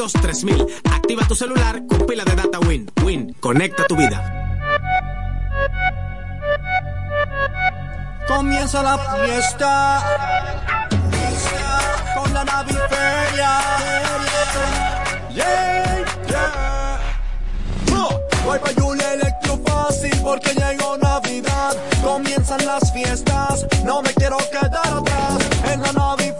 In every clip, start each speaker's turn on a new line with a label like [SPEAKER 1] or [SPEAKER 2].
[SPEAKER 1] 200 3000. Activa tu celular con pila de data win. Win, conecta tu vida.
[SPEAKER 2] Comienza la fiesta con la naviferia. Yeah, yeah. Oh, voy pa' Julia Electro Fácil porque llegó Navidad. Comienzan las fiestas, no me quiero quedar atrás. En la naviferia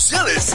[SPEAKER 3] sociales.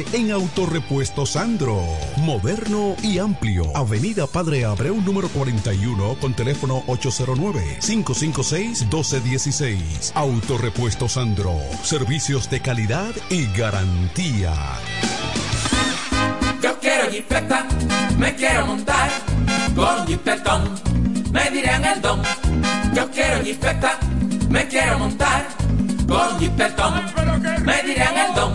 [SPEAKER 4] en Autorepuesto Sandro. Moderno y amplio. Avenida Padre Abreu número 41 con teléfono 809-556-1216. Autorepuesto Sandro. Servicios de calidad y garantía.
[SPEAKER 5] Yo quiero jipeta, me quiero montar con jipetón, me dirán el don. Yo quiero jipeta, me quiero montar con jipetón, me dirán el don.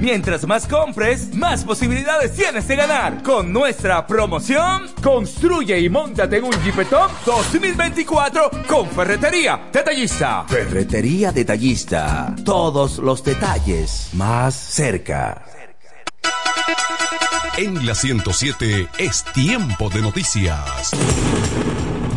[SPEAKER 6] Mientras más compres, más posibilidades tienes de ganar. Con nuestra promoción, construye y montate en un Jeepetop 2024 con Ferretería Detallista.
[SPEAKER 7] Ferretería Detallista. Todos los detalles más cerca.
[SPEAKER 4] En la 107 es tiempo de noticias.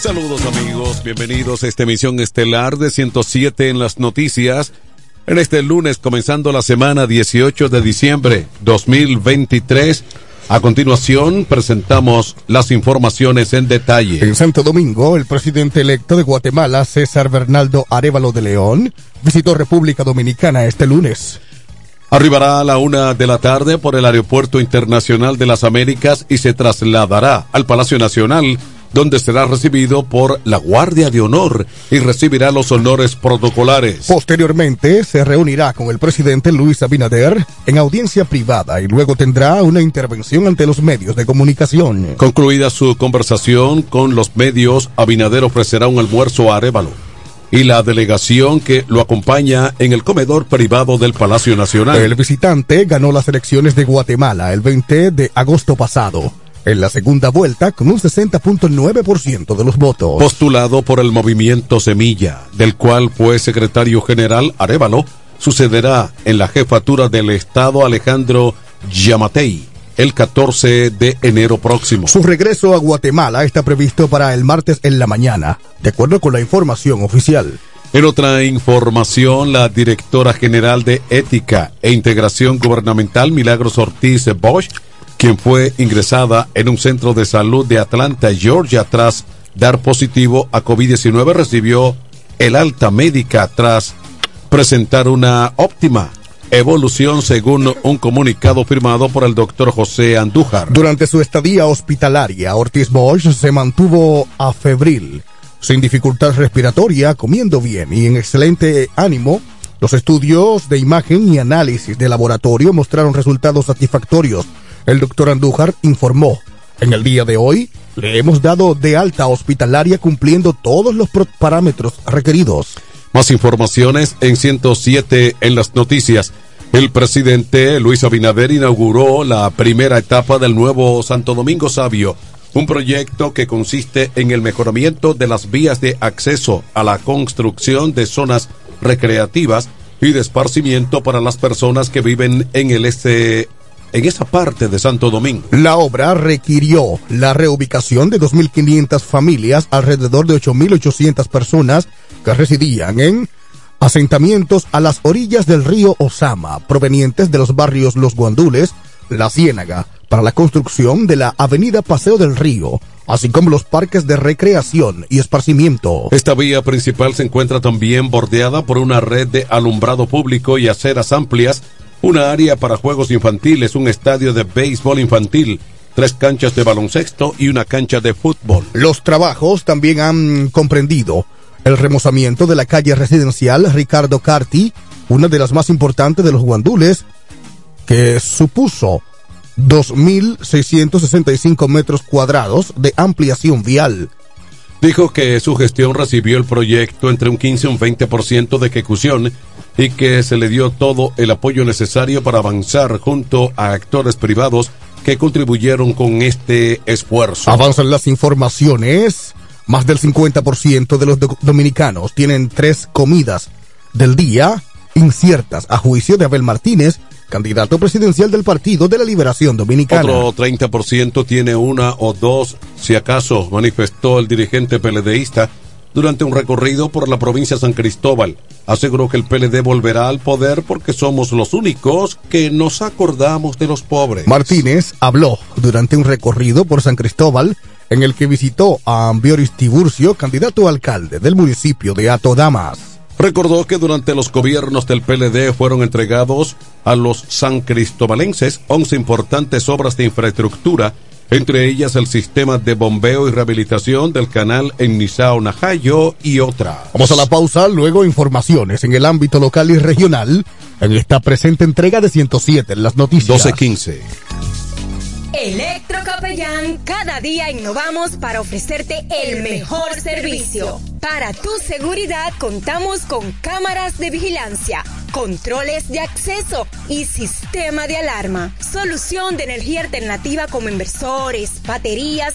[SPEAKER 4] Saludos amigos, bienvenidos a esta emisión estelar de 107 en las noticias. En este lunes, comenzando la semana 18 de diciembre 2023. A continuación, presentamos las informaciones en detalle.
[SPEAKER 8] En Santo Domingo, el presidente electo de Guatemala, César Bernaldo Arevalo de León, visitó República Dominicana este lunes.
[SPEAKER 4] Arribará a la una de la tarde por el Aeropuerto Internacional de las Américas y se trasladará al Palacio Nacional
[SPEAKER 9] donde será recibido por la Guardia de Honor y recibirá los honores protocolares.
[SPEAKER 8] Posteriormente se reunirá con el presidente Luis Abinader en audiencia privada y luego tendrá una intervención ante los medios de comunicación.
[SPEAKER 9] Concluida su conversación con los medios, Abinader ofrecerá un almuerzo a Arevalo y la delegación que lo acompaña en el comedor privado del Palacio Nacional.
[SPEAKER 8] El visitante ganó las elecciones de Guatemala el 20 de agosto pasado en la segunda vuelta con un 60.9% de los votos.
[SPEAKER 9] Postulado por el movimiento Semilla, del cual fue secretario general Arevalo, sucederá en la jefatura del Estado Alejandro Yamatei el 14 de enero próximo.
[SPEAKER 8] Su regreso a Guatemala está previsto para el martes en la mañana, de acuerdo con la información oficial.
[SPEAKER 9] En otra información, la directora general de Ética e Integración Gubernamental, Milagros Ortiz Bosch, quien fue ingresada en un centro de salud de Atlanta, Georgia, tras dar positivo a COVID-19, recibió el alta médica tras presentar una óptima evolución según un comunicado firmado por el doctor José Andújar.
[SPEAKER 8] Durante su estadía hospitalaria, Ortiz Bosch se mantuvo a sin dificultad respiratoria, comiendo bien y en excelente ánimo. Los estudios de imagen y análisis de laboratorio mostraron resultados satisfactorios. El doctor Andújar informó, en el día de hoy le hemos dado de alta hospitalaria cumpliendo todos los parámetros requeridos.
[SPEAKER 9] Más informaciones en 107 en las noticias. El presidente Luis Abinader inauguró la primera etapa del nuevo Santo Domingo Sabio, un proyecto que consiste en el mejoramiento de las vías de acceso a la construcción de zonas recreativas y de esparcimiento para las personas que viven en el este en esa parte de Santo Domingo.
[SPEAKER 8] La obra requirió la reubicación de 2.500 familias, alrededor de 8.800 personas que residían en asentamientos a las orillas del río Osama, provenientes de los barrios Los Guandules, La Ciénaga, para la construcción de la avenida Paseo del Río, así como los parques de recreación y esparcimiento.
[SPEAKER 9] Esta vía principal se encuentra también bordeada por una red de alumbrado público y aceras amplias una área para juegos infantiles, un estadio de béisbol infantil, tres canchas de baloncesto y una cancha de fútbol.
[SPEAKER 8] Los trabajos también han comprendido el remozamiento de la calle residencial Ricardo Carti, una de las más importantes de los guandules, que supuso 2.665 metros cuadrados de ampliación vial.
[SPEAKER 9] Dijo que su gestión recibió el proyecto entre un 15 y un 20% de ejecución y que se le dio todo el apoyo necesario para avanzar junto a actores privados que contribuyeron con este esfuerzo.
[SPEAKER 8] Avanzan las informaciones. Más del 50% de los do dominicanos tienen tres comidas del día inciertas, a juicio de Abel Martínez, candidato presidencial del Partido de la Liberación Dominicana.
[SPEAKER 9] Otro 30% tiene una o dos, si acaso, manifestó el dirigente PLDista durante un recorrido por la provincia de San Cristóbal. Aseguró que el PLD volverá al poder porque somos los únicos que nos acordamos de los pobres.
[SPEAKER 8] Martínez habló durante un recorrido por San Cristóbal en el que visitó a Ambioris Tiburcio, candidato a alcalde del municipio de Atodamas.
[SPEAKER 9] Recordó que durante los gobiernos del PLD fueron entregados a los san cristobalenses 11 importantes obras de infraestructura entre ellas el sistema de bombeo y rehabilitación del canal en Nizao Najayo y otras.
[SPEAKER 8] Vamos a la pausa, luego informaciones en el ámbito local y regional en esta presente entrega de 107 en las noticias.
[SPEAKER 9] 12.15.
[SPEAKER 10] Electrocapellán, cada día innovamos para ofrecerte el mejor servicio. Para tu seguridad contamos con cámaras de vigilancia, controles de acceso y sistema de alarma. Solución de energía alternativa como inversores, baterías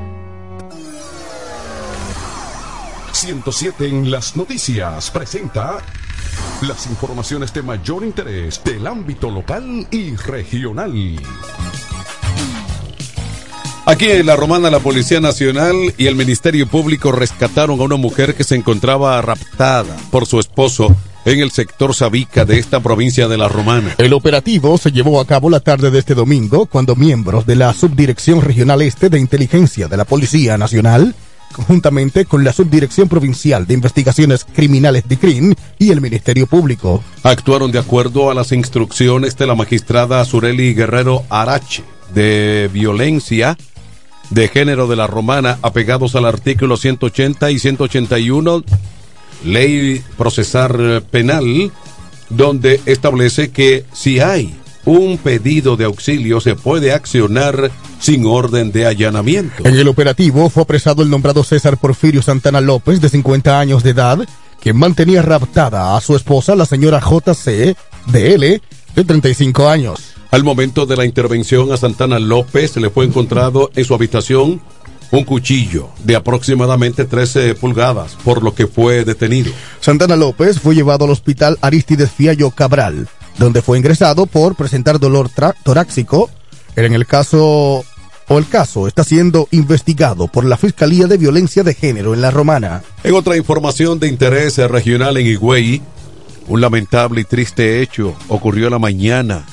[SPEAKER 4] 107 en las noticias presenta las informaciones de mayor interés del ámbito local y regional.
[SPEAKER 9] Aquí en La Romana, la Policía Nacional y el Ministerio Público rescataron a una mujer que se encontraba raptada por su esposo en el sector Sabica de esta provincia de La Romana.
[SPEAKER 8] El operativo se llevó a cabo la tarde de este domingo cuando miembros de la Subdirección Regional Este de Inteligencia de la Policía Nacional, conjuntamente con la Subdirección Provincial de Investigaciones Criminales de CRIM y el Ministerio Público,
[SPEAKER 9] actuaron de acuerdo a las instrucciones de la magistrada Sureli Guerrero Arache de violencia de género de la romana apegados al artículo 180 y 181 ley procesar penal donde establece que si hay un pedido de auxilio se puede accionar sin orden de allanamiento.
[SPEAKER 8] En el operativo fue apresado el nombrado César Porfirio Santana López, de 50 años de edad, quien mantenía raptada a su esposa, la señora JC DL, de 35 años.
[SPEAKER 9] Al momento de la intervención a Santana López se le fue encontrado en su habitación un cuchillo de aproximadamente 13 pulgadas, por lo que fue detenido.
[SPEAKER 8] Santana López fue llevado al hospital Aristides Fiallo Cabral, donde fue ingresado por presentar dolor torácico. En el caso o el caso está siendo investigado por la Fiscalía de Violencia de Género en La Romana.
[SPEAKER 9] En otra información de interés regional en Higüey, un lamentable y triste hecho ocurrió la mañana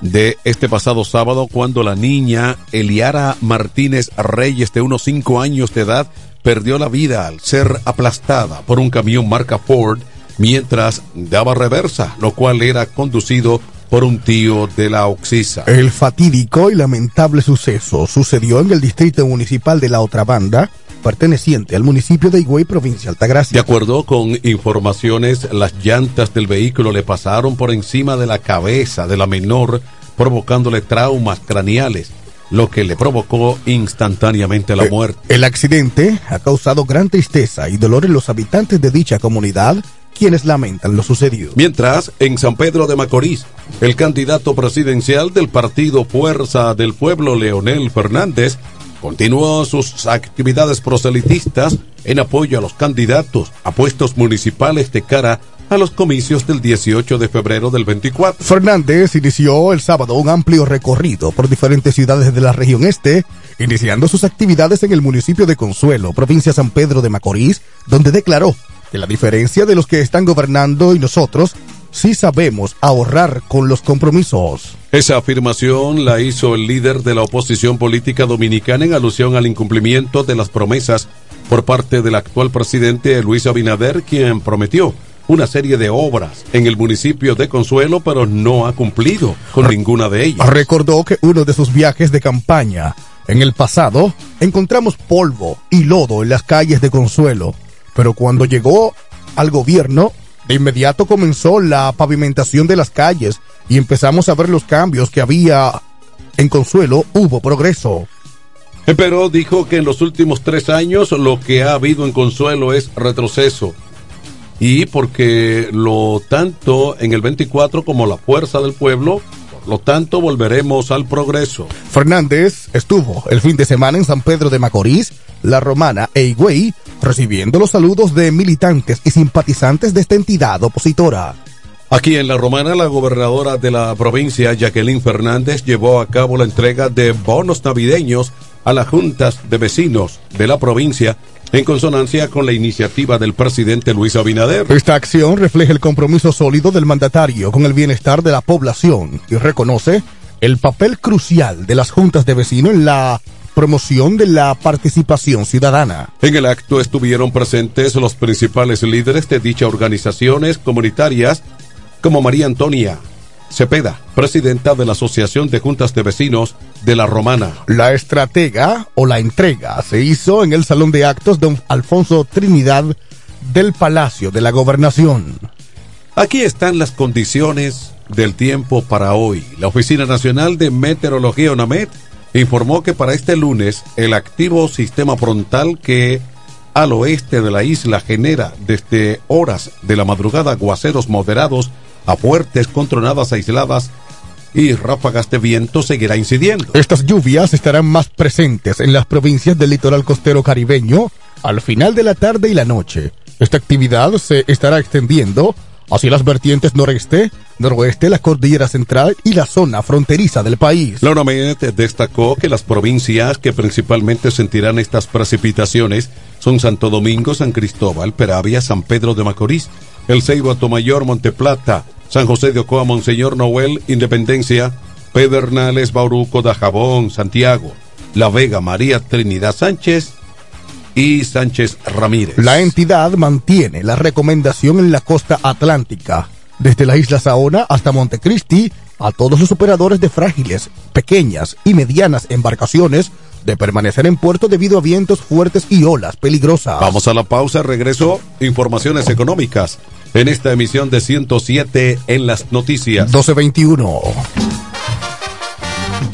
[SPEAKER 9] de este pasado sábado cuando la niña Eliara Martínez Reyes de unos 5 años de edad perdió la vida al ser aplastada por un camión marca Ford mientras daba reversa, lo cual era conducido por un tío de la Oxisa.
[SPEAKER 8] El fatídico y lamentable suceso sucedió en el distrito municipal de la otra banda, perteneciente al municipio de Higüey, provincia de Altagracia.
[SPEAKER 9] De acuerdo con informaciones, las llantas del vehículo le pasaron por encima de la cabeza de la menor, provocándole traumas craneales, lo que le provocó instantáneamente la muerte.
[SPEAKER 8] El accidente ha causado gran tristeza y dolor en los habitantes de dicha comunidad, quienes lamentan lo sucedido.
[SPEAKER 9] Mientras, en San Pedro de Macorís, el candidato presidencial del partido Fuerza del Pueblo, Leonel Fernández, continuó sus actividades proselitistas en apoyo a los candidatos a puestos municipales de cara a los comicios del 18 de febrero del 24.
[SPEAKER 8] Fernández inició el sábado un amplio recorrido por diferentes ciudades de la región este, iniciando sus actividades en el municipio de Consuelo, provincia San Pedro de Macorís, donde declaró que la diferencia de los que están gobernando y nosotros sí sabemos ahorrar con los compromisos.
[SPEAKER 9] Esa afirmación la hizo el líder de la oposición política dominicana en alusión al incumplimiento de las promesas por parte del actual presidente Luis Abinader, quien prometió una serie de obras en el municipio de Consuelo, pero no ha cumplido con ninguna de ellas.
[SPEAKER 8] Recordó que uno de sus viajes de campaña en el pasado encontramos polvo y lodo en las calles de Consuelo, pero cuando llegó al gobierno de inmediato comenzó la pavimentación de las calles y empezamos a ver los cambios que había en Consuelo. Hubo progreso.
[SPEAKER 9] Pero dijo que en los últimos tres años lo que ha habido en Consuelo es retroceso. Y porque lo tanto en el 24 como la fuerza del pueblo, por lo tanto volveremos al progreso.
[SPEAKER 8] Fernández estuvo el fin de semana en San Pedro de Macorís, La Romana e Higüey recibiendo los saludos de militantes y simpatizantes de esta entidad opositora.
[SPEAKER 9] Aquí en La Romana, la gobernadora de la provincia, Jacqueline Fernández, llevó a cabo la entrega de bonos navideños a las juntas de vecinos de la provincia en consonancia con la iniciativa del presidente Luis Abinader.
[SPEAKER 8] Esta acción refleja el compromiso sólido del mandatario con el bienestar de la población y reconoce el papel crucial de las juntas de vecinos en la promoción de la participación ciudadana.
[SPEAKER 9] En el acto estuvieron presentes los principales líderes de dichas organizaciones comunitarias, como María Antonia Cepeda, presidenta de la Asociación de Juntas de Vecinos de La Romana.
[SPEAKER 8] La estratega o la entrega se hizo en el Salón de Actos de Alfonso Trinidad del Palacio de la Gobernación.
[SPEAKER 9] Aquí están las condiciones del tiempo para hoy. La Oficina Nacional de Meteorología ONAMET informó que para este lunes el activo sistema frontal que al oeste de la isla genera desde horas de la madrugada aguaceros moderados a fuertes con tronadas aisladas y ráfagas de viento seguirá incidiendo.
[SPEAKER 8] Estas lluvias estarán más presentes en las provincias del litoral costero caribeño al final de la tarde y la noche. Esta actividad se estará extendiendo hacia las vertientes noreste, noroeste, la cordillera central y la zona fronteriza del país.
[SPEAKER 9] La ONAMED destacó que las provincias que principalmente sentirán estas precipitaciones son Santo Domingo, San Cristóbal, Peravia, San Pedro de Macorís, El Ceibo, Atomayor, Monteplata, San José de Ocoa, Monseñor Noel, Independencia, Pedernales, Bauruco, Dajabón, Santiago, La Vega, María Trinidad Sánchez y Sánchez Ramírez.
[SPEAKER 8] La entidad mantiene la recomendación en la costa atlántica, desde la isla Saona hasta Montecristi, a todos los operadores de frágiles, pequeñas y medianas embarcaciones de permanecer en puerto debido a vientos fuertes y olas peligrosas.
[SPEAKER 9] Vamos a la pausa, regreso, informaciones económicas en esta emisión de 107 en las noticias.
[SPEAKER 8] 1221.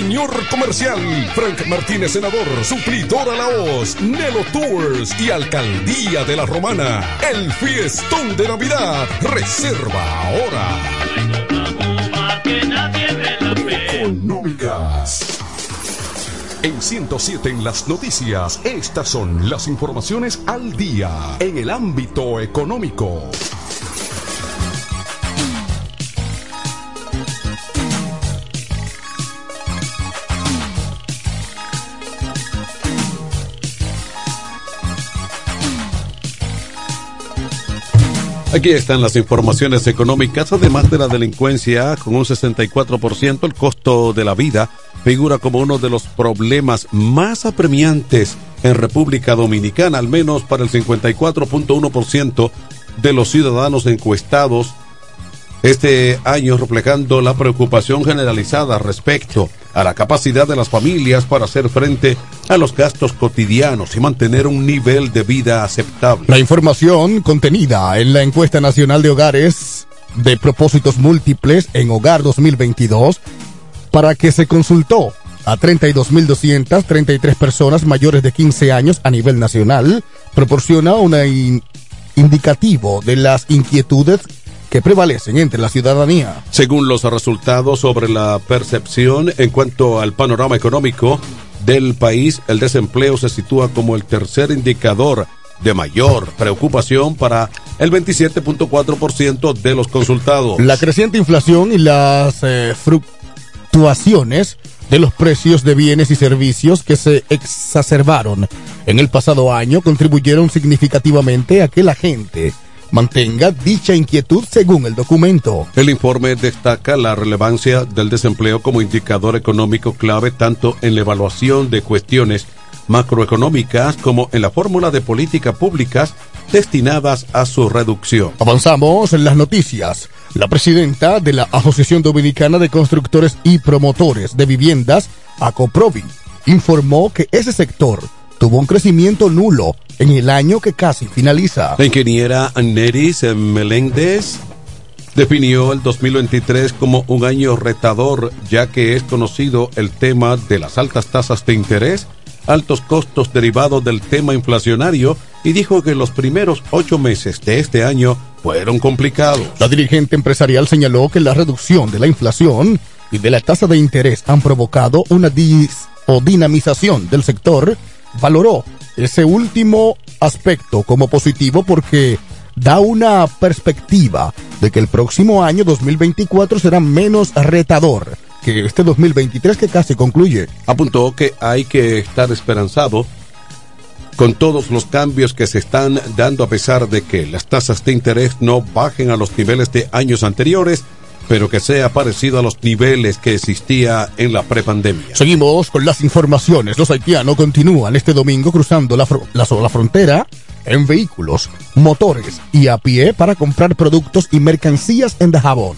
[SPEAKER 4] señor comercial. Frank Martínez, senador, suplidor a la voz, Nelo Tours y Alcaldía de la Romana. El fiestón de Navidad. Reserva ahora. En 107 en las noticias, estas son las informaciones al día en el ámbito económico.
[SPEAKER 9] Aquí están las informaciones económicas, además de la delincuencia con un 64%, el costo de la vida figura como uno de los problemas más apremiantes en República Dominicana, al menos para el 54.1% de los ciudadanos encuestados este año, reflejando la preocupación generalizada respecto a la capacidad de las familias para hacer frente a los gastos cotidianos y mantener un nivel de vida aceptable.
[SPEAKER 8] La información contenida en la encuesta nacional de hogares de propósitos múltiples en Hogar 2022 para que se consultó a 32.233 personas mayores de 15 años a nivel nacional, proporciona un in indicativo de las inquietudes que prevalecen entre la ciudadanía.
[SPEAKER 9] Según los resultados sobre la percepción en cuanto al panorama económico del país, el desempleo se sitúa como el tercer indicador de mayor preocupación para el 27.4% de los consultados.
[SPEAKER 8] La creciente inflación y las eh, fluctuaciones de los precios de bienes y servicios que se exacerbaron en el pasado año contribuyeron significativamente a que la gente mantenga dicha inquietud según el documento.
[SPEAKER 9] El informe destaca la relevancia del desempleo como indicador económico clave tanto en la evaluación de cuestiones macroeconómicas como en la fórmula de políticas públicas destinadas a su reducción.
[SPEAKER 8] Avanzamos en las noticias. La presidenta de la Asociación Dominicana de Constructores y Promotores de Viviendas, ACOPROVI, informó que ese sector tuvo un crecimiento nulo en el año que casi finaliza.
[SPEAKER 9] La ingeniera Neris Meléndez definió el 2023 como un año retador, ya que es conocido el tema de las altas tasas de interés, altos costos derivados del tema inflacionario, y dijo que los primeros ocho meses de este año fueron complicados.
[SPEAKER 8] La dirigente empresarial señaló que la reducción de la inflación y de la tasa de interés han provocado una dis o dinamización del sector valoró ese último aspecto como positivo porque da una perspectiva de que el próximo año 2024 será menos retador que este 2023 que casi concluye.
[SPEAKER 9] Apuntó que hay que estar esperanzado con todos los cambios que se están dando a pesar de que las tasas de interés no bajen a los niveles de años anteriores pero que sea parecido a los niveles que existía en la prepandemia.
[SPEAKER 8] Seguimos con las informaciones. Los haitianos continúan este domingo cruzando la, la, la frontera en vehículos, motores y a pie para comprar productos y mercancías en Dajabón,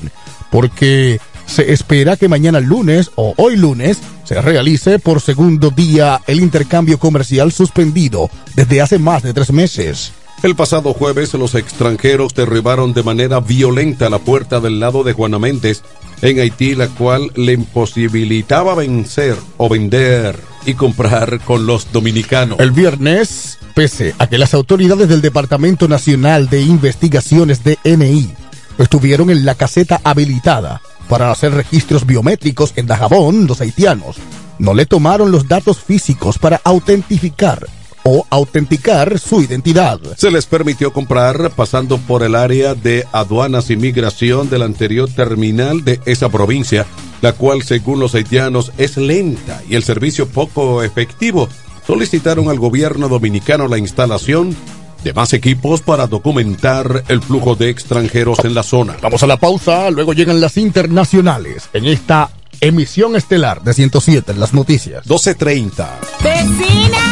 [SPEAKER 8] porque se espera que mañana lunes o hoy lunes se realice por segundo día el intercambio comercial suspendido desde hace más de tres meses.
[SPEAKER 9] El pasado jueves los extranjeros derribaron de manera violenta la puerta del lado de Juana Méndez en Haití, la cual le imposibilitaba vencer o vender y comprar con los dominicanos.
[SPEAKER 8] El viernes, pese a que las autoridades del Departamento Nacional de Investigaciones DNI estuvieron en la caseta habilitada para hacer registros biométricos en Dajabón, los haitianos no le tomaron los datos físicos para autentificar o autenticar su identidad.
[SPEAKER 9] Se les permitió comprar pasando por el área de aduanas y migración del anterior terminal de esa provincia, la cual según los haitianos es lenta y el servicio poco efectivo. Solicitaron al gobierno dominicano la instalación de más equipos para documentar el flujo de extranjeros en la zona.
[SPEAKER 8] Vamos a la pausa, luego llegan las internacionales en esta emisión estelar de 107 en las noticias.
[SPEAKER 9] 12.30.
[SPEAKER 11] ¡Vecina!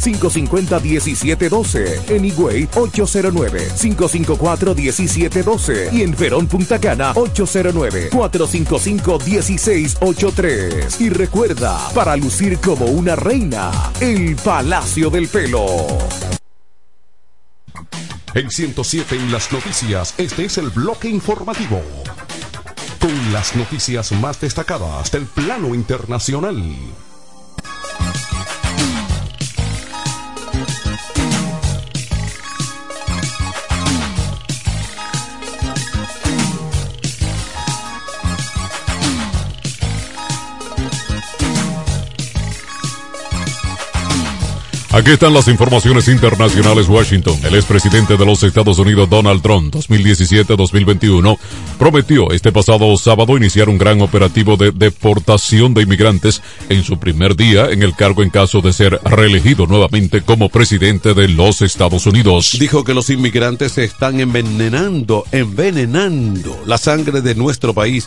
[SPEAKER 3] 550-1712. En Higüey, 809-554-1712. Y en Verón Punta Cana, 809-455-1683. Y recuerda, para lucir como una reina, el Palacio del Pelo.
[SPEAKER 4] En 107 en las noticias, este es el bloque informativo. Con las noticias más destacadas del plano internacional.
[SPEAKER 12] Aquí están las informaciones internacionales. Washington, el expresidente de los Estados Unidos Donald Trump 2017-2021 prometió este pasado sábado iniciar un gran operativo de deportación de inmigrantes en su primer día en el cargo en caso de ser reelegido nuevamente como presidente de los Estados Unidos.
[SPEAKER 9] Dijo que los inmigrantes están envenenando, envenenando la sangre de nuestro país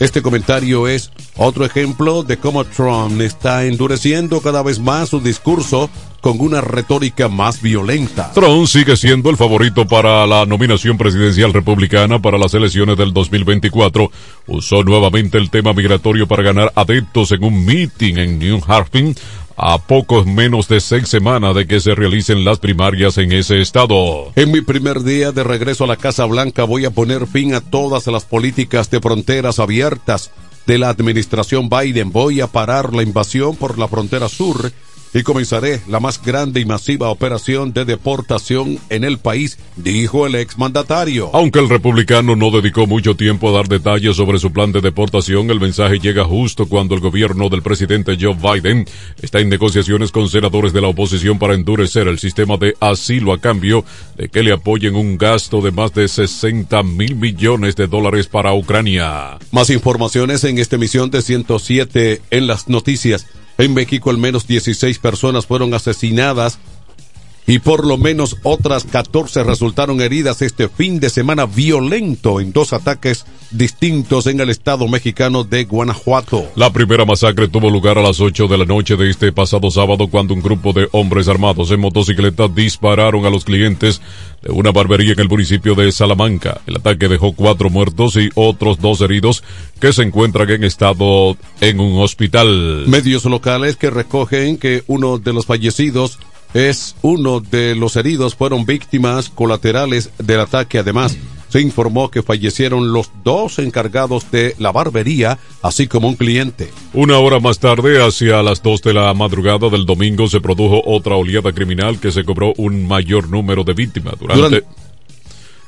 [SPEAKER 9] este comentario es otro ejemplo de cómo Trump está endureciendo cada vez más su discurso con una retórica más violenta.
[SPEAKER 12] Trump sigue siendo el favorito para la nominación presidencial republicana para las elecciones del 2024. Usó nuevamente el tema migratorio para ganar adeptos en un meeting en New Hampshire a pocos menos de seis semanas de que se realicen las primarias en ese estado.
[SPEAKER 9] En mi primer día de regreso a la Casa Blanca voy a poner fin a todas las políticas de fronteras abiertas de la administración Biden. Voy a parar la invasión por la frontera sur y comenzaré la más grande y masiva operación de deportación en el país, dijo el exmandatario.
[SPEAKER 12] Aunque el republicano no dedicó mucho tiempo a dar detalles sobre su plan de deportación, el mensaje llega justo cuando el gobierno del presidente Joe Biden está en negociaciones con senadores de la oposición para endurecer el sistema de asilo a cambio de que le apoyen un gasto de más de 60 mil millones de dólares para Ucrania.
[SPEAKER 9] Más informaciones en esta emisión de 107 en las noticias. En México al menos 16 personas fueron asesinadas y por lo menos otras 14 resultaron heridas este fin de semana violento en dos ataques distintos en el estado mexicano de Guanajuato.
[SPEAKER 12] La primera masacre tuvo lugar a las 8 de la noche de este pasado sábado cuando un grupo de hombres armados en motocicleta dispararon a los clientes de una barbería en el municipio de Salamanca. El ataque dejó cuatro muertos y otros dos heridos que se encuentran en estado en un hospital.
[SPEAKER 9] Medios locales que recogen que uno de los fallecidos es uno de los heridos, fueron víctimas colaterales del ataque. Además, se informó que fallecieron los dos encargados de la barbería, así como un cliente.
[SPEAKER 12] Una hora más tarde, hacia las 2 de la madrugada del domingo, se produjo otra oleada criminal que se cobró un mayor número de víctimas. Durante,
[SPEAKER 9] Durante-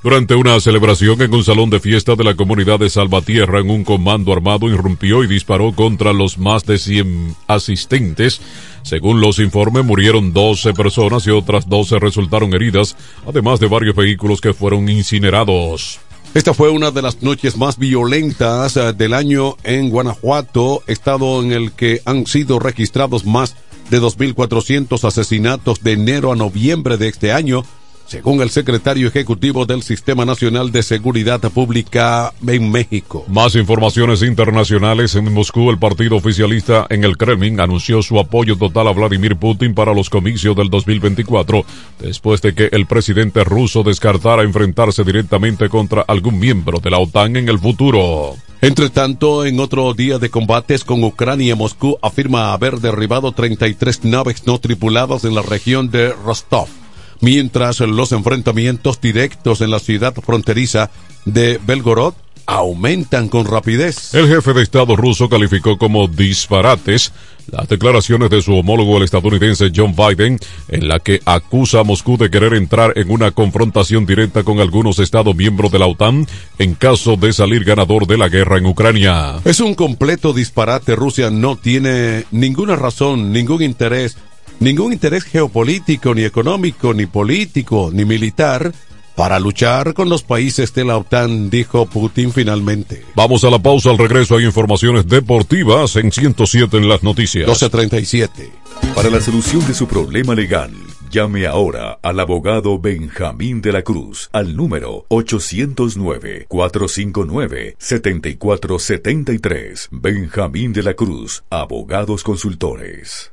[SPEAKER 12] durante una celebración en un salón de fiesta de la comunidad de Salvatierra, en un comando armado irrumpió y disparó contra los más de 100 asistentes. Según los informes, murieron 12 personas y otras 12 resultaron heridas, además de varios vehículos que fueron incinerados.
[SPEAKER 9] Esta fue una de las noches más violentas eh, del año en Guanajuato, estado en el que han sido registrados más de 2.400 asesinatos de enero a noviembre de este año, según el secretario ejecutivo del Sistema Nacional de Seguridad Pública en México.
[SPEAKER 12] Más informaciones internacionales. En Moscú, el partido oficialista en el Kremlin anunció su apoyo total a Vladimir Putin para los comicios del 2024, después de que el presidente ruso descartara enfrentarse directamente contra algún miembro de la OTAN en el futuro.
[SPEAKER 9] Entre tanto, en otro día de combates con Ucrania, Moscú afirma haber derribado 33 naves no tripuladas en la región de Rostov, mientras los enfrentamientos directos en la ciudad fronteriza de Belgorod aumentan con rapidez.
[SPEAKER 12] El jefe de Estado ruso calificó como disparates las declaraciones de su homólogo el estadounidense John Biden, en la que acusa a Moscú de querer entrar en una confrontación directa con algunos Estados miembros de la OTAN en caso de salir ganador de la guerra en Ucrania.
[SPEAKER 9] Es un completo disparate. Rusia no tiene ninguna razón, ningún interés, ningún interés geopolítico, ni económico, ni político, ni militar para luchar con los países de la OTAN, dijo Putin finalmente.
[SPEAKER 12] Vamos a la pausa, al regreso hay informaciones deportivas en 107 en las noticias.
[SPEAKER 9] 1237.
[SPEAKER 13] Para la solución de su problema legal, llame ahora al abogado Benjamín de la Cruz al número 809-459-7473. Benjamín de la Cruz, abogados consultores.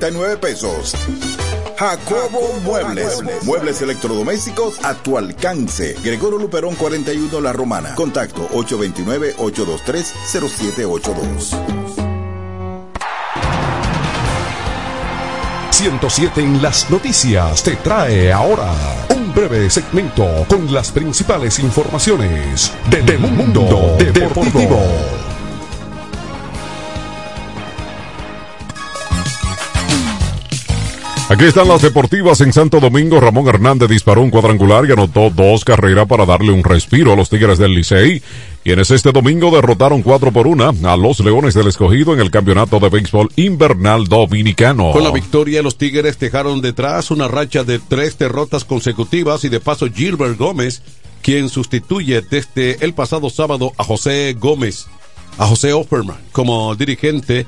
[SPEAKER 14] 12,339 pesos. Jacobo Muebles. Muebles electrodomésticos a tu alcance. Gregorio Luperón 41 La Romana. Contacto 829-823-0782.
[SPEAKER 15] 107 en las noticias te trae ahora un breve segmento con las principales informaciones de, de Mundo Deportivo.
[SPEAKER 12] Aquí están las deportivas en Santo Domingo. Ramón Hernández disparó un cuadrangular y anotó dos carreras para darle un respiro a los Tigres del Licey, quienes este domingo derrotaron cuatro por una a los Leones del Escogido en el Campeonato de Béisbol Invernal Dominicano.
[SPEAKER 9] Con la victoria, los Tigres dejaron detrás una racha de tres derrotas consecutivas y de paso Gilbert Gómez, quien sustituye desde el pasado sábado a José Gómez, a José Offerman como dirigente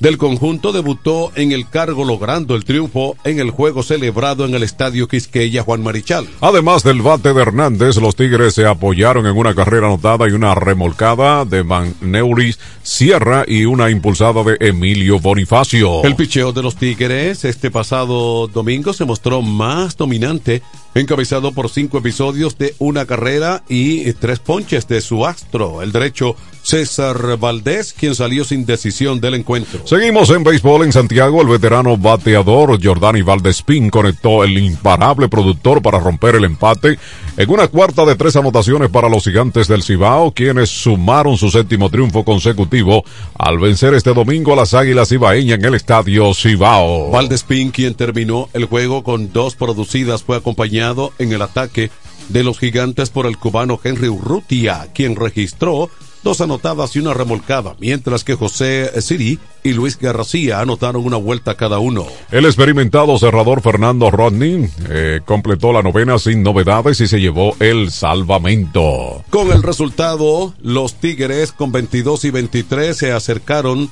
[SPEAKER 9] del conjunto debutó en el cargo logrando el triunfo en el juego celebrado en el Estadio Quisqueya Juan Marichal.
[SPEAKER 12] Además del bate de Hernández, los Tigres se apoyaron en una carrera anotada y una remolcada de Van Neuris Sierra y una impulsada de Emilio Bonifacio.
[SPEAKER 9] El picheo de los Tigres este pasado domingo se mostró más dominante, encabezado por cinco episodios de una carrera y tres ponches de su astro, el derecho César Valdés, quien salió sin decisión del encuentro.
[SPEAKER 12] Seguimos en béisbol en Santiago. El veterano bateador Jordani Valdespín conectó el imparable productor para romper el empate en una cuarta de tres anotaciones para los gigantes del Cibao, quienes sumaron su séptimo triunfo consecutivo al vencer este domingo a las Águilas Ibaeñas en el estadio Cibao.
[SPEAKER 9] Valdespín, quien terminó el juego con dos producidas, fue acompañado en el ataque de los gigantes por el cubano Henry Urrutia, quien registró dos anotadas y una remolcada, mientras que José Siri y Luis García anotaron una vuelta cada uno.
[SPEAKER 12] El experimentado cerrador Fernando Rodney eh, completó la novena sin novedades y se llevó el salvamento.
[SPEAKER 9] Con el resultado, los Tigres con 22 y 23 se acercaron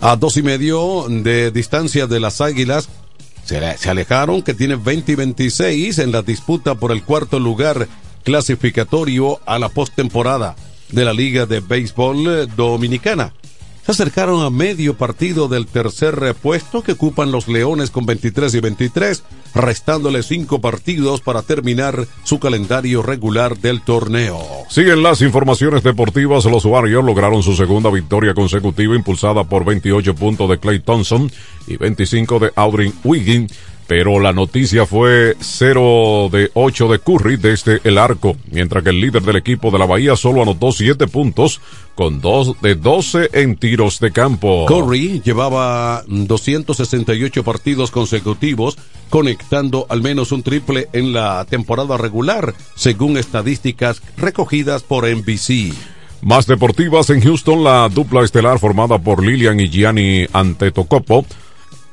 [SPEAKER 9] a dos y medio de distancia de las Águilas. Se, se alejaron que tiene 20 y 26 en la disputa por el cuarto lugar clasificatorio a la postemporada de la Liga de Béisbol Dominicana. Se acercaron a medio partido del tercer puesto que ocupan los Leones con 23 y 23, restándole cinco partidos para terminar su calendario regular del torneo.
[SPEAKER 12] Siguen las informaciones deportivas. Los Warriors lograron su segunda victoria consecutiva impulsada por 28 puntos de Clay Thompson y 25 de Audrey Wiggins pero la noticia fue 0 de 8 de Curry desde el arco, mientras que el líder del equipo de la Bahía solo anotó 7 puntos con 2 de 12 en tiros de campo.
[SPEAKER 9] Curry llevaba 268 partidos consecutivos conectando al menos un triple en la temporada regular, según estadísticas recogidas por NBC.
[SPEAKER 12] Más deportivas en Houston, la dupla estelar formada por Lilian y Gianni Antetokounmpo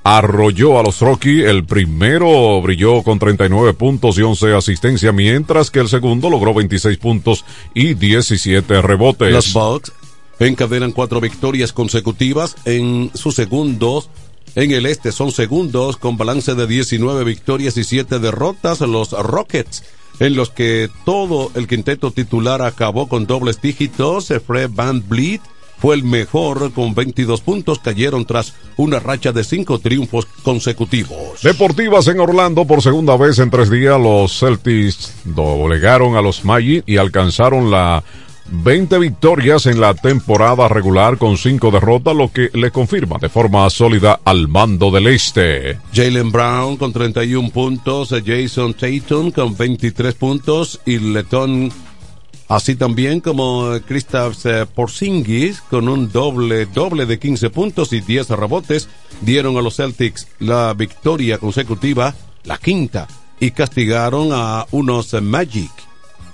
[SPEAKER 12] arrolló a los Rocky. El primero brilló con 39 puntos y 11 asistencias, mientras que el segundo logró 26 puntos y 17 rebotes.
[SPEAKER 9] Los Bucks encadenan cuatro victorias consecutivas en sus segundos. En el este son segundos con balance de 19 victorias y 7 derrotas. Los Rockets en los que todo el quinteto titular acabó con dobles dígitos. Fred Van Vliet fue el mejor con 22 puntos. Cayeron tras una racha de cinco triunfos consecutivos.
[SPEAKER 12] Deportivas en Orlando por segunda vez en tres días. Los Celtics doblegaron a los Magic y alcanzaron la 20 victorias en la temporada regular con 5 derrotas, lo que le confirma de forma sólida al mando del este.
[SPEAKER 9] Jalen Brown con 31 puntos, Jason Tatum con 23 puntos y Leton así también como Kristaps eh, Porzingis con un doble doble de 15 puntos y 10 rebotes dieron a los Celtics la victoria consecutiva, la quinta, y castigaron a unos Magic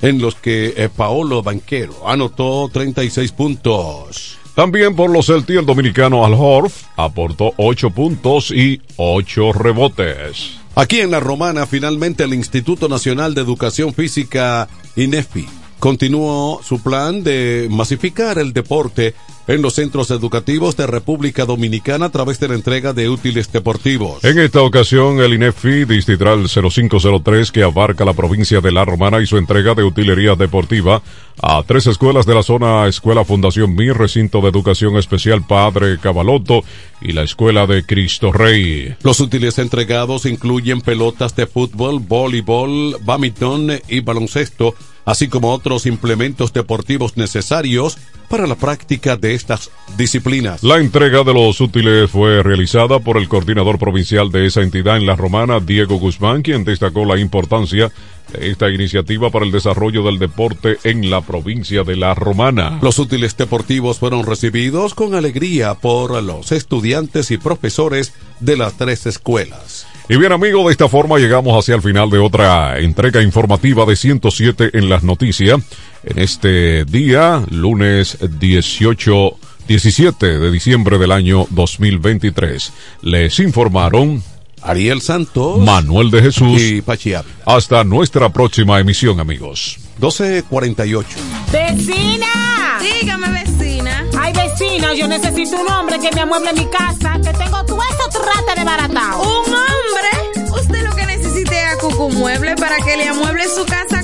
[SPEAKER 9] en los que eh, Paolo Banquero anotó 36 puntos.
[SPEAKER 12] También por los Celtics, el dominicano Al Horf aportó 8 puntos y 8 rebotes.
[SPEAKER 9] Aquí en la Romana, finalmente el Instituto Nacional de Educación Física, INEFI, continuó su plan de masificar el deporte en los centros educativos de República Dominicana a través de la entrega de útiles deportivos.
[SPEAKER 12] En esta ocasión, el INEFI Distrital 0503, que abarca la provincia de La Romana, hizo entrega de utilería deportiva a tres escuelas de la zona Escuela Fundación Mir, Recinto de Educación Especial Padre Cabaloto y la Escuela de Cristo Rey.
[SPEAKER 9] Los útiles entregados incluyen pelotas de fútbol, voleibol, badminton y baloncesto, así como otros implementos deportivos necesarios para la práctica de estas disciplinas.
[SPEAKER 12] La entrega de los útiles fue realizada por el coordinador provincial de esa entidad en La Romana, Diego Guzmán, quien destacó la importancia esta iniciativa para el desarrollo del deporte en la provincia de La Romana.
[SPEAKER 9] Los útiles deportivos fueron recibidos con alegría por los estudiantes y profesores de las tres escuelas.
[SPEAKER 12] Y bien amigos, de esta forma llegamos hacia el final de otra entrega informativa de 107 en las noticias. En este día, lunes 18, 17 de diciembre del año 2023. Les informaron
[SPEAKER 9] Ariel Santos,
[SPEAKER 12] Manuel de Jesús
[SPEAKER 9] y Pachi Ávila.
[SPEAKER 12] Hasta nuestra próxima emisión amigos.
[SPEAKER 9] 1248.
[SPEAKER 11] ¡Vecina!
[SPEAKER 16] Dígame, vecina.
[SPEAKER 11] Ay, vecina, yo necesito un hombre que me amueble mi casa, que tengo todo eso trate de baratao.
[SPEAKER 16] ¿Un hombre? Usted lo que necesite es a Cucu Mueble para que le amueble su casa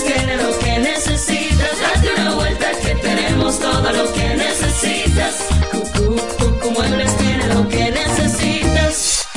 [SPEAKER 5] Cucú Muebles tiene lo que necesitas. Date una vuelta que tenemos todo lo que necesitas.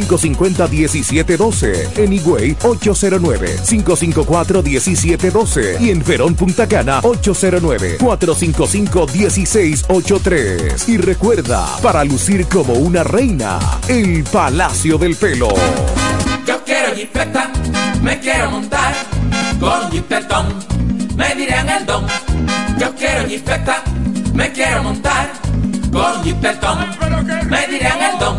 [SPEAKER 3] 809-550-1712. En Higüey, 809-554-1712. Y en Verón Punta Cana, 809-455-1683. Y recuerda, para lucir como una reina, el Palacio del Pelo.
[SPEAKER 5] Yo quiero jipeta, me quiero montar con jipetón, me dirán el don. Yo quiero jipeta, me quiero montar con jipetón, me dirán el don.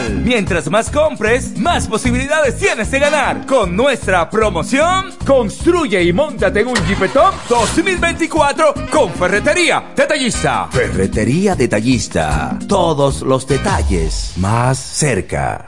[SPEAKER 6] Mientras más compres, más posibilidades tienes de ganar. Con nuestra promoción, construye y montate en un Jeepetop 2024 con Ferretería Detallista.
[SPEAKER 7] Ferretería Detallista. Todos los detalles más cerca.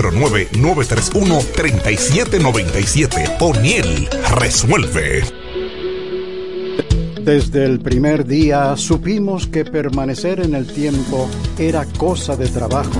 [SPEAKER 17] 809-931-3797. O'Neill resuelve.
[SPEAKER 18] Desde el primer día supimos que permanecer en el tiempo era cosa de trabajo.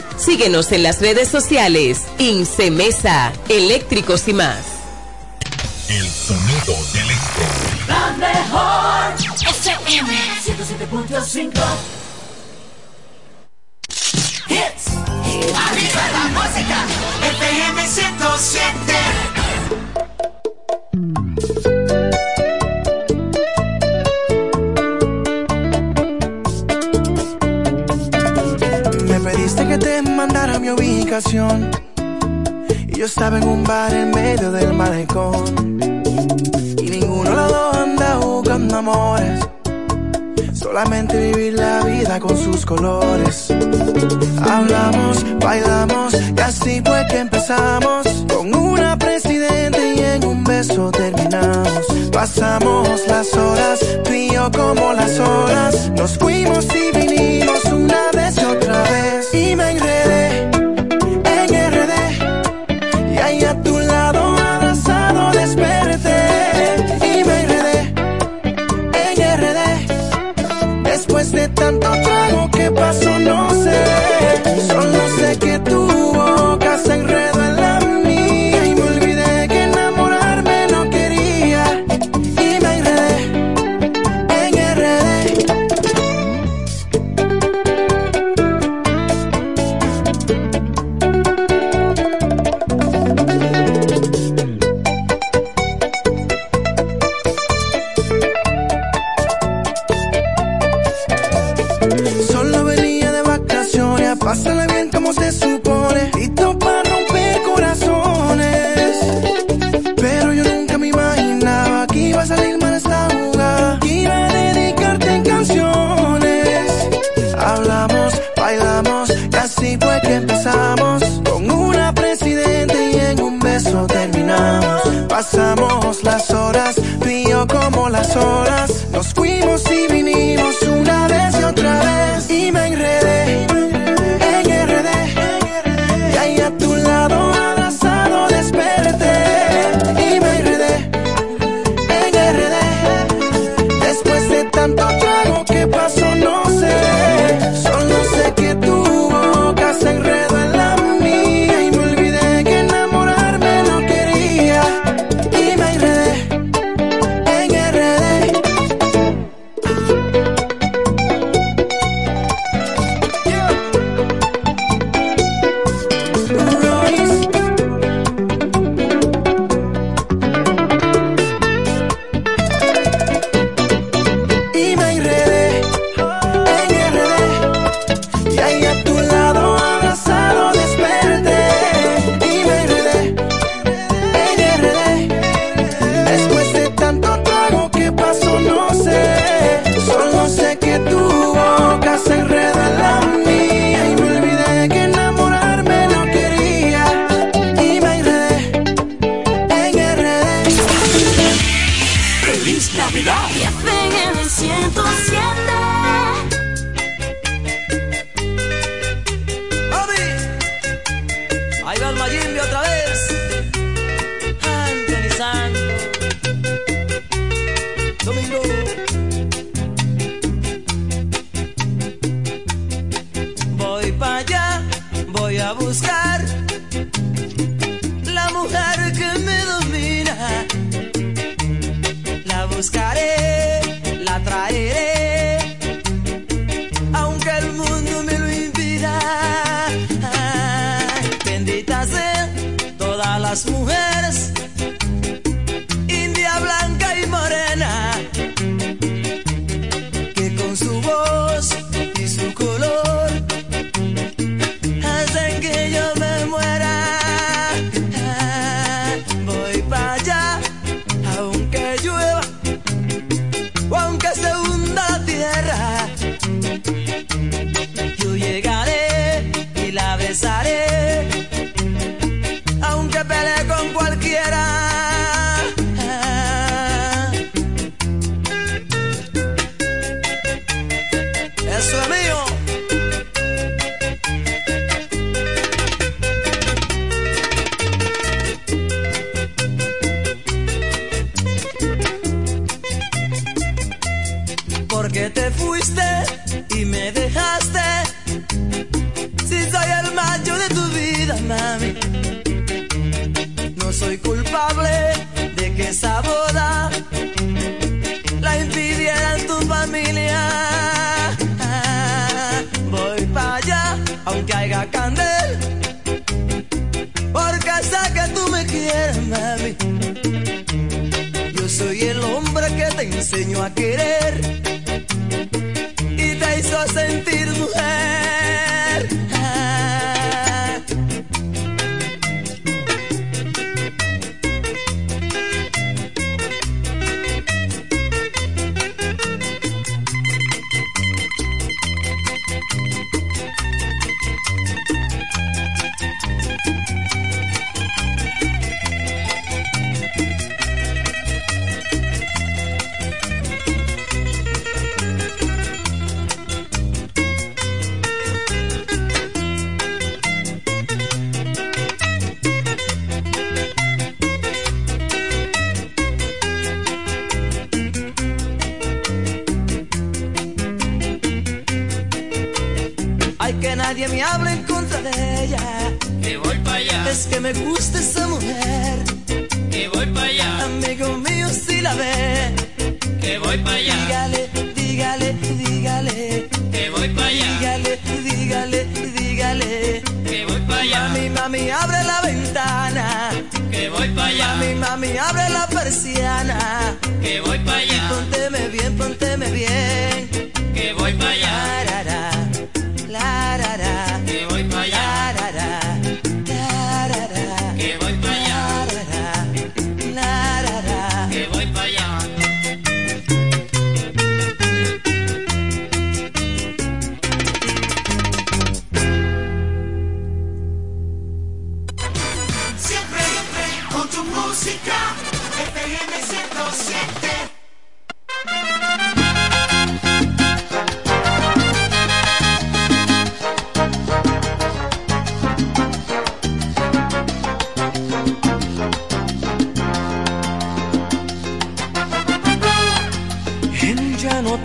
[SPEAKER 19] Síguenos en las redes sociales. Incemesa, eléctricos y más.
[SPEAKER 17] El sonido del esto.
[SPEAKER 20] La mejor FM 107.5 Hits Arriba la música FM 107
[SPEAKER 21] mi ubicación. Y yo estaba en un bar en medio del malecón. Y ninguno de anda buscando amores. Solamente vivir la vida con sus colores. Hablamos, bailamos, y así fue que empezamos. Con una presidente y en un beso terminamos. Pasamos las horas, tú y yo como las horas. Nos fuimos y vinimos una vez y otra vez. Y me enredé
[SPEAKER 1] aunque haya candel, porque sé que tú me quieres, mami. Yo soy el hombre que te enseñó a querer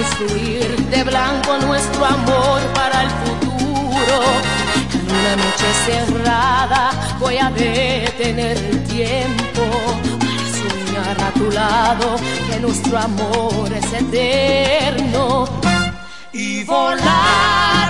[SPEAKER 11] construir de blanco nuestro amor para el futuro. En una noche cerrada voy a detener el tiempo para soñar a tu lado que nuestro amor es eterno.
[SPEAKER 1] y volar,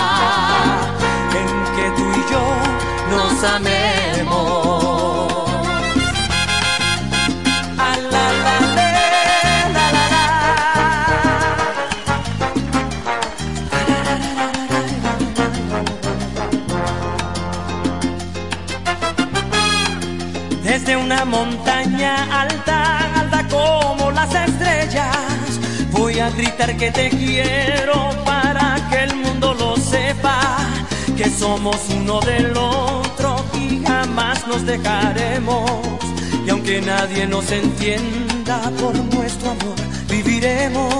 [SPEAKER 1] Nos amemos. Ah, la, la, le, la, la. Desde una montaña alta, alta como las estrellas, voy a gritar que te quiero que somos uno del otro y jamás nos dejaremos. Y aunque nadie nos entienda por nuestro amor, viviremos.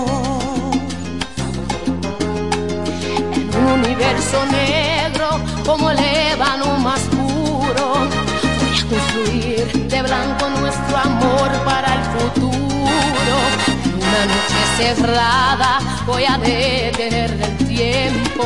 [SPEAKER 11] un universo negro como el ébano más puro. Voy a construir de blanco nuestro amor para el futuro. En una noche cerrada voy a detener el tiempo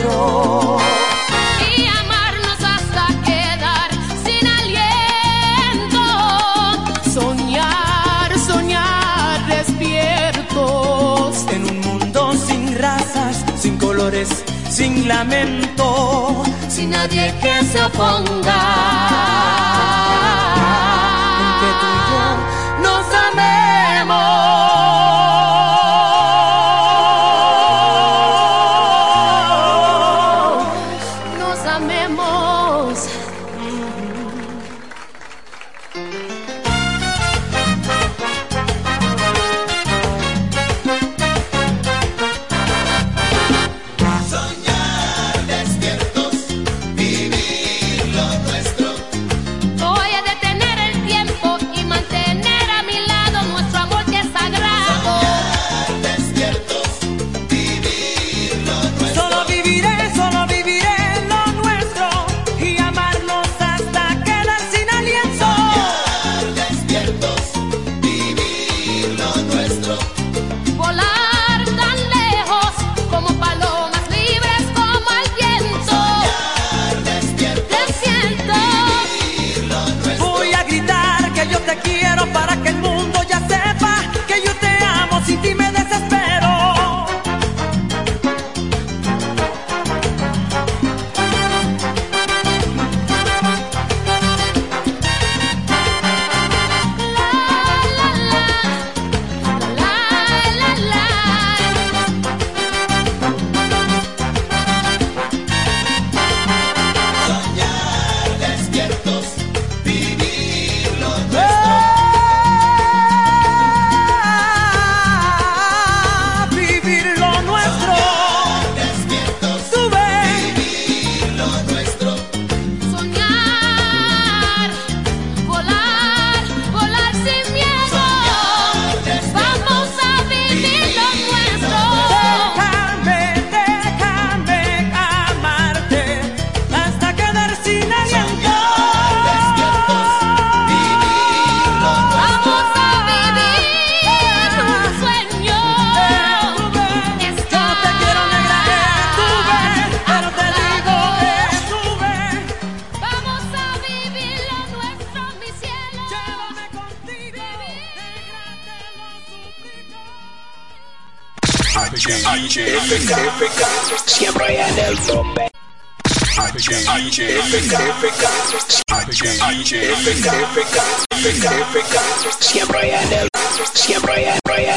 [SPEAKER 11] y amarnos hasta quedar sin aliento. Soñar, soñar despiertos.
[SPEAKER 1] En un mundo sin razas, sin colores, sin lamento, sin nadie que se oponga.